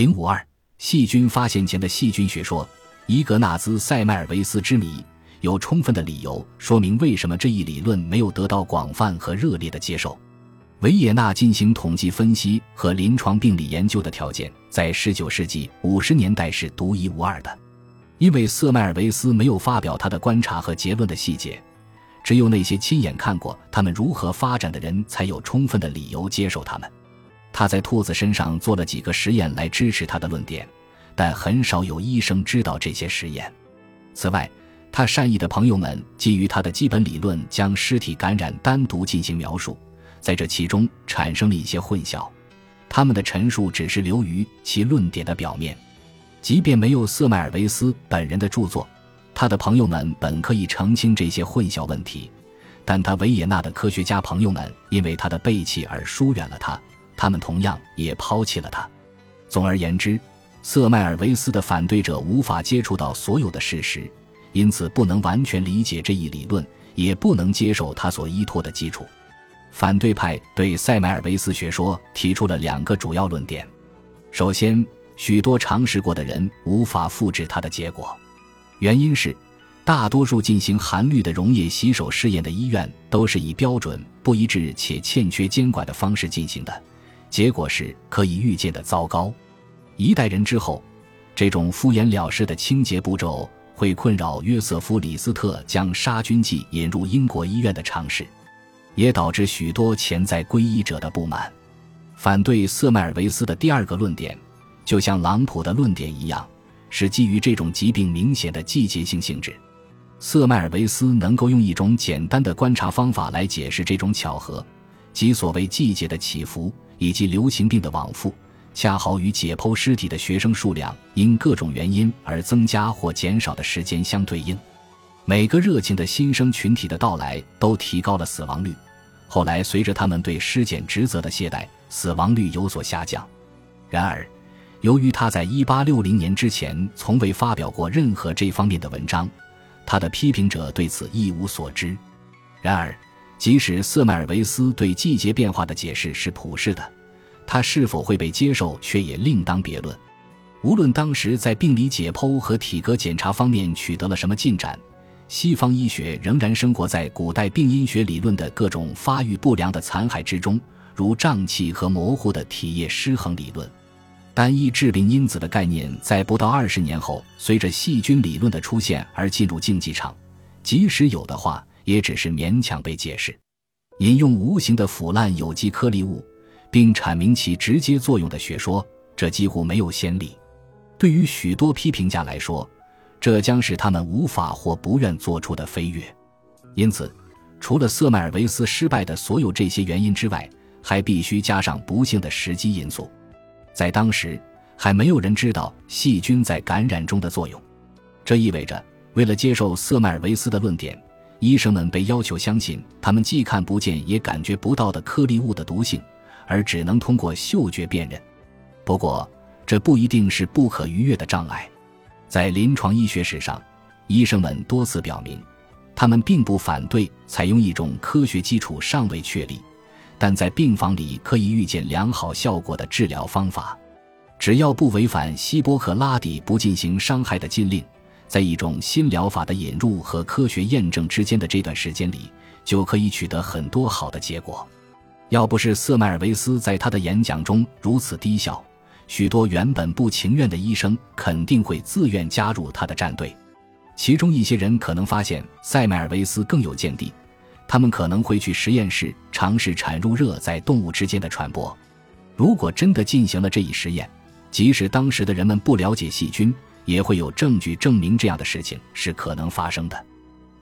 零五二细菌发现前的细菌学说，伊格纳兹·塞迈尔维斯之谜，有充分的理由说明为什么这一理论没有得到广泛和热烈的接受。维也纳进行统计分析和临床病理研究的条件，在19世纪50年代是独一无二的，因为瑟迈尔维斯没有发表他的观察和结论的细节，只有那些亲眼看过他们如何发展的人才有充分的理由接受他们。他在兔子身上做了几个实验来支持他的论点，但很少有医生知道这些实验。此外，他善意的朋友们基于他的基本理论，将尸体感染单独进行描述，在这其中产生了一些混淆。他们的陈述只是流于其论点的表面。即便没有瑟迈尔维斯本人的著作，他的朋友们本可以澄清这些混淆问题，但他维也纳的科学家朋友们因为他的背弃而疏远了他。他们同样也抛弃了他。总而言之，瑟迈尔维斯的反对者无法接触到所有的事实，因此不能完全理解这一理论，也不能接受他所依托的基础。反对派对塞迈尔维斯学说提出了两个主要论点：首先，许多尝试过的人无法复制他的结果，原因是大多数进行含氯的溶液洗手试验的医院都是以标准不一致且欠缺监管的方式进行的。结果是可以预见的糟糕。一代人之后，这种敷衍了事的清洁步骤会困扰约瑟夫·李斯特将杀菌剂引入英国医院的尝试，也导致许多潜在皈依者的不满。反对瑟迈尔维斯的第二个论点，就像朗普的论点一样，是基于这种疾病明显的季节性性质。瑟迈尔维斯能够用一种简单的观察方法来解释这种巧合，即所谓季节的起伏。以及流行病的往复，恰好与解剖尸体的学生数量因各种原因而增加或减少的时间相对应。每个热情的新生群体的到来都提高了死亡率。后来，随着他们对尸检职责的懈怠，死亡率有所下降。然而，由于他在1860年之前从未发表过任何这方面的文章，他的批评者对此一无所知。然而，即使瑟迈尔维斯对季节变化的解释是普世的，他是否会被接受却也另当别论。无论当时在病理解剖和体格检查方面取得了什么进展，西方医学仍然生活在古代病因学理论的各种发育不良的残骸之中，如胀气和模糊的体液失衡理论。单一致病因子的概念在不到二十年后，随着细菌理论的出现而进入竞技场，即使有的话。也只是勉强被解释。引用无形的腐烂有机颗粒物，并阐明其直接作用的学说，这几乎没有先例。对于许多批评家来说，这将是他们无法或不愿做出的飞跃。因此，除了瑟迈尔维斯失败的所有这些原因之外，还必须加上不幸的时机因素。在当时，还没有人知道细菌在感染中的作用。这意味着，为了接受瑟迈尔维斯的论点。医生们被要求相信他们既看不见也感觉不到的颗粒物的毒性，而只能通过嗅觉辨认。不过，这不一定是不可逾越的障碍。在临床医学史上，医生们多次表明，他们并不反对采用一种科学基础尚未确立，但在病房里可以预见良好效果的治疗方法，只要不违反希波克拉底不进行伤害的禁令。在一种新疗法的引入和科学验证之间的这段时间里，就可以取得很多好的结果。要不是瑟迈尔维斯在他的演讲中如此低效，许多原本不情愿的医生肯定会自愿加入他的战队。其中一些人可能发现塞迈尔维斯更有见地，他们可能会去实验室尝试产入热在动物之间的传播。如果真的进行了这一实验，即使当时的人们不了解细菌。也会有证据证明这样的事情是可能发生的，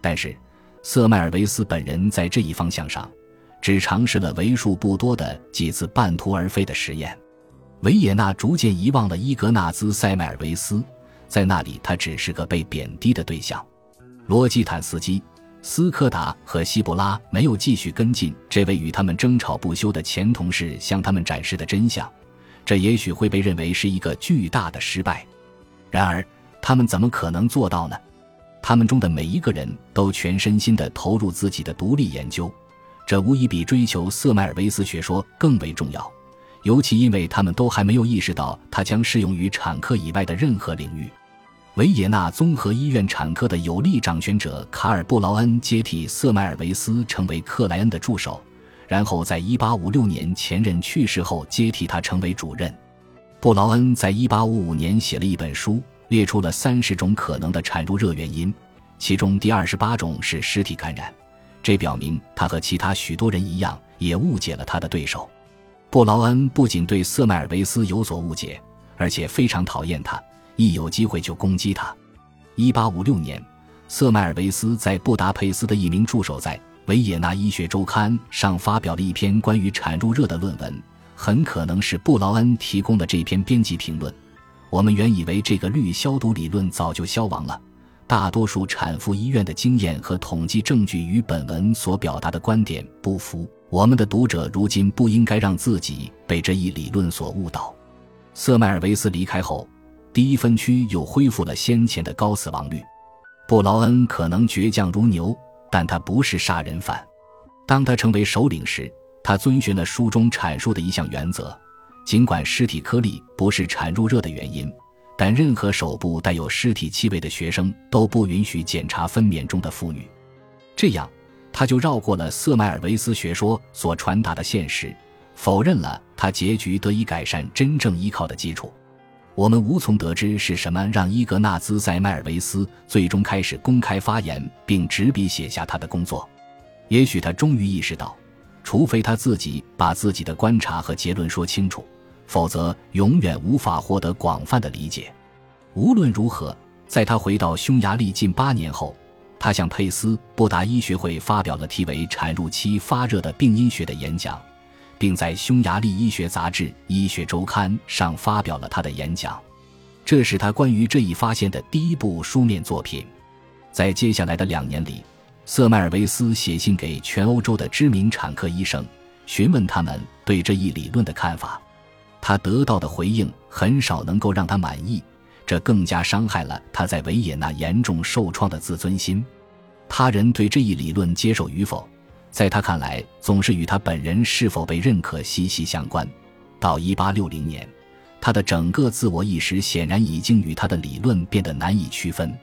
但是瑟迈尔维斯本人在这一方向上只尝试了为数不多的几次半途而废的实验。维也纳逐渐遗忘了伊格纳兹·塞迈尔维斯，在那里他只是个被贬低的对象。罗基坦斯基、斯科达和希布拉没有继续跟进这位与他们争吵不休的前同事向他们展示的真相，这也许会被认为是一个巨大的失败。然而，他们怎么可能做到呢？他们中的每一个人都全身心地投入自己的独立研究，这无疑比追求瑟迈尔维斯学说更为重要。尤其因为他们都还没有意识到它将适用于产科以外的任何领域。维也纳综合医院产科的有力掌权者卡尔·布劳恩接替瑟迈尔维斯成为克莱恩的助手，然后在1856年前任去世后接替他成为主任。布劳恩在1855年写了一本书，列出了三十种可能的产褥热原因，其中第二十八种是尸体感染。这表明他和其他许多人一样，也误解了他的对手。布劳恩不仅对瑟迈尔维斯有所误解，而且非常讨厌他。一有机会就攻击他。一八五六年，瑟迈尔维斯在布达佩斯的一名助手在《维也纳医学周刊》上发表了一篇关于产褥热的论文，很可能是布劳恩提供的这篇编辑评论。我们原以为这个氯消毒理论早就消亡了。大多数产妇医院的经验和统计证据与本文所表达的观点不符。我们的读者如今不应该让自己被这一理论所误导。瑟迈尔维斯离开后。第一分区又恢复了先前的高死亡率。布劳恩可能倔强如牛，但他不是杀人犯。当他成为首领时，他遵循了书中阐述的一项原则：尽管尸体颗粒不是产褥热的原因，但任何手部带有尸体气味的学生都不允许检查分娩中的妇女。这样，他就绕过了瑟迈尔维斯学说所传达的现实，否认了他结局得以改善真正依靠的基础。我们无从得知是什么让伊格纳兹·塞迈尔维斯最终开始公开发言，并执笔写下他的工作。也许他终于意识到，除非他自己把自己的观察和结论说清楚，否则永远无法获得广泛的理解。无论如何，在他回到匈牙利近八年后，他向佩斯布达医学会发表了题为“产褥期发热的病因学”的演讲。并在匈牙利医学杂志《医学周刊》上发表了他的演讲，这是他关于这一发现的第一部书面作品。在接下来的两年里，瑟迈尔维斯写信给全欧洲的知名产科医生，询问他们对这一理论的看法。他得到的回应很少能够让他满意，这更加伤害了他在维也纳严重受创的自尊心。他人对这一理论接受与否。在他看来，总是与他本人是否被认可息息相关。到1860年，他的整个自我意识显然已经与他的理论变得难以区分。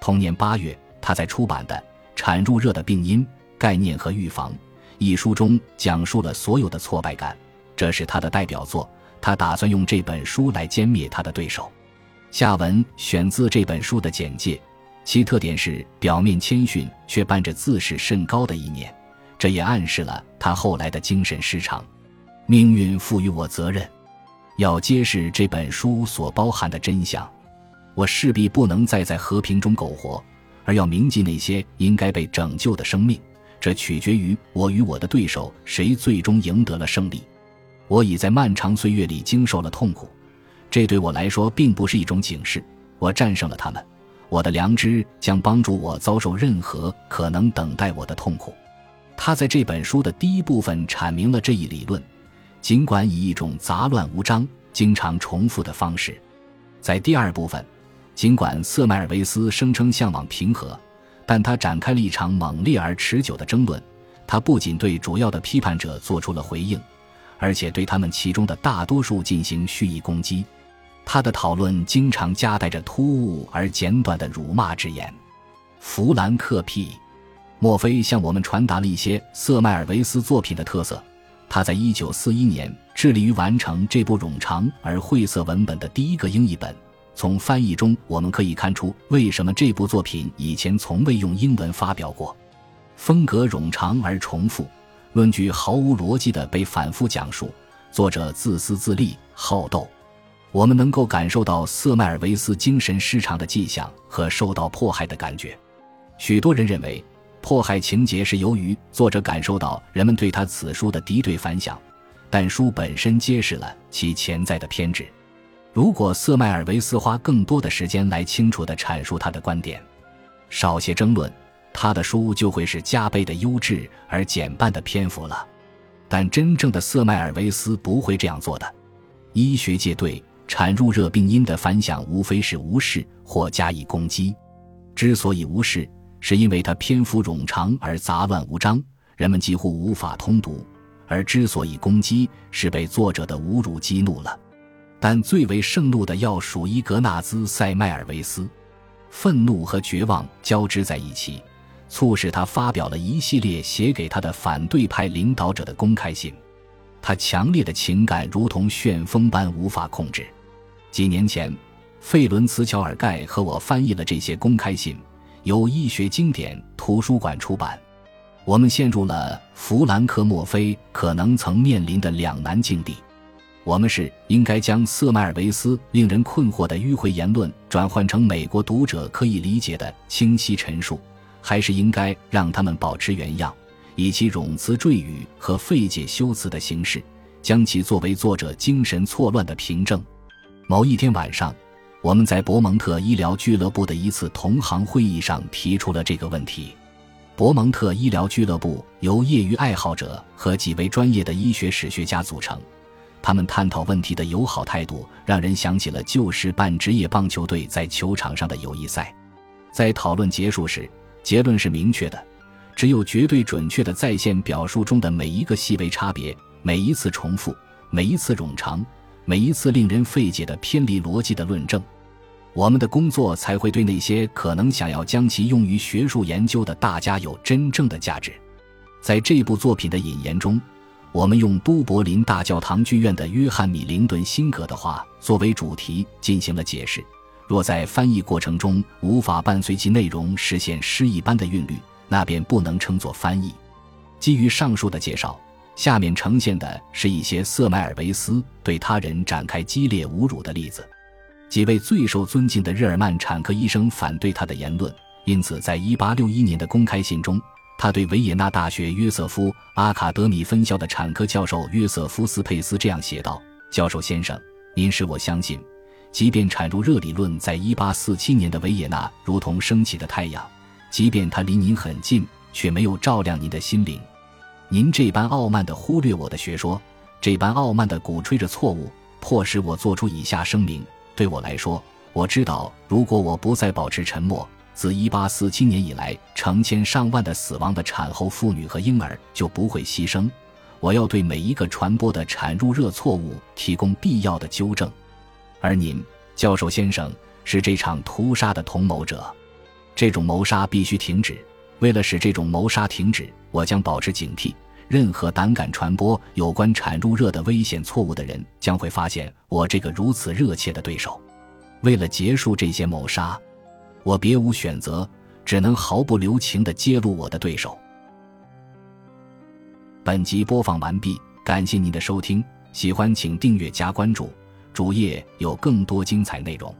同年8月，他在出版的《产褥热的病因、概念和预防》一书中讲述了所有的挫败感，这是他的代表作。他打算用这本书来歼灭他的对手。下文选自这本书的简介，其特点是表面谦逊却伴着自视甚高的一面。这也暗示了他后来的精神失常。命运赋予我责任，要揭示这本书所包含的真相。我势必不能再在和平中苟活，而要铭记那些应该被拯救的生命。这取决于我与我的对手谁最终赢得了胜利。我已在漫长岁月里经受了痛苦，这对我来说并不是一种警示。我战胜了他们，我的良知将帮助我遭受任何可能等待我的痛苦。他在这本书的第一部分阐明了这一理论，尽管以一种杂乱无章、经常重复的方式。在第二部分，尽管瑟迈尔维斯声称向往平和，但他展开了一场猛烈而持久的争论。他不仅对主要的批判者做出了回应，而且对他们其中的大多数进行蓄意攻击。他的讨论经常夹带着突兀而简短的辱骂之言。弗兰克 P。莫非向我们传达了一些瑟迈尔维斯作品的特色？他在一九四一年致力于完成这部冗长而晦涩文本的第一个英译本。从翻译中我们可以看出，为什么这部作品以前从未用英文发表过。风格冗长而重复，论据毫无逻辑的被反复讲述，作者自私自利、好斗。我们能够感受到瑟迈尔维斯精神失常的迹象和受到迫害的感觉。许多人认为。迫害情节是由于作者感受到人们对他此书的敌对反响，但书本身揭示了其潜在的偏执。如果瑟迈尔维斯花更多的时间来清楚地阐述他的观点，少些争论，他的书就会是加倍的优质而减半的篇幅了。但真正的瑟迈尔维斯不会这样做的。医学界对产褥热病因的反响无非是无视或加以攻击。之所以无视，是因为它篇幅冗长而杂乱无章，人们几乎无法通读；而之所以攻击，是被作者的侮辱激怒了。但最为盛怒的要数伊格纳兹·塞迈尔维斯，愤怒和绝望交织在一起，促使他发表了一系列写给他的反对派领导者的公开信。他强烈的情感如同旋风般无法控制。几年前，费伦茨·乔尔盖和我翻译了这些公开信，由医学经典图书馆出版。我们陷入了弗兰克·墨菲可能曾面临的两难境地：我们是应该将瑟迈尔维斯令人困惑的迂回言论转换成美国读者可以理解的清晰陈述，还是应该让他们保持原样？以其冗词赘语和费解修辞的形式，将其作为作者精神错乱的凭证。某一天晚上，我们在伯蒙特医疗俱乐部的一次同行会议上提出了这个问题。伯蒙特医疗俱乐部由业余爱好者和几位专业的医学史学家组成，他们探讨问题的友好态度让人想起了旧时半职业棒球队在球场上的友谊赛。在讨论结束时，结论是明确的。只有绝对准确的在线表述中的每一个细微差别，每一次重复，每一次冗长，每一次令人费解的偏离逻辑的论证，我们的工作才会对那些可能想要将其用于学术研究的大家有真正的价值。在这部作品的引言中，我们用都柏林大教堂剧院的约翰·米林顿辛格的话作为主题进行了解释。若在翻译过程中无法伴随其内容实现诗一般的韵律，那便不能称作翻译。基于上述的介绍，下面呈现的是一些瑟迈尔维斯对他人展开激烈侮辱的例子。几位最受尊敬的日耳曼产科医生反对他的言论，因此在1861年的公开信中，他对维也纳大学约瑟夫阿卡德米分校的产科教授约瑟夫斯佩斯这样写道：“教授先生，您使我相信，即便产入热理论在1847年的维也纳如同升起的太阳。”即便他离您很近，却没有照亮您的心灵。您这般傲慢地忽略我的学说，这般傲慢地鼓吹着错误，迫使我做出以下声明。对我来说，我知道，如果我不再保持沉默，自1847年以来成千上万的死亡的产后妇女和婴儿就不会牺牲。我要对每一个传播的产褥热错误提供必要的纠正，而您，教授先生，是这场屠杀的同谋者。这种谋杀必须停止。为了使这种谋杀停止，我将保持警惕。任何胆敢传播有关产褥热的危险错误的人，将会发现我这个如此热切的对手。为了结束这些谋杀，我别无选择，只能毫不留情地揭露我的对手。本集播放完毕，感谢您的收听。喜欢请订阅加关注，主页有更多精彩内容。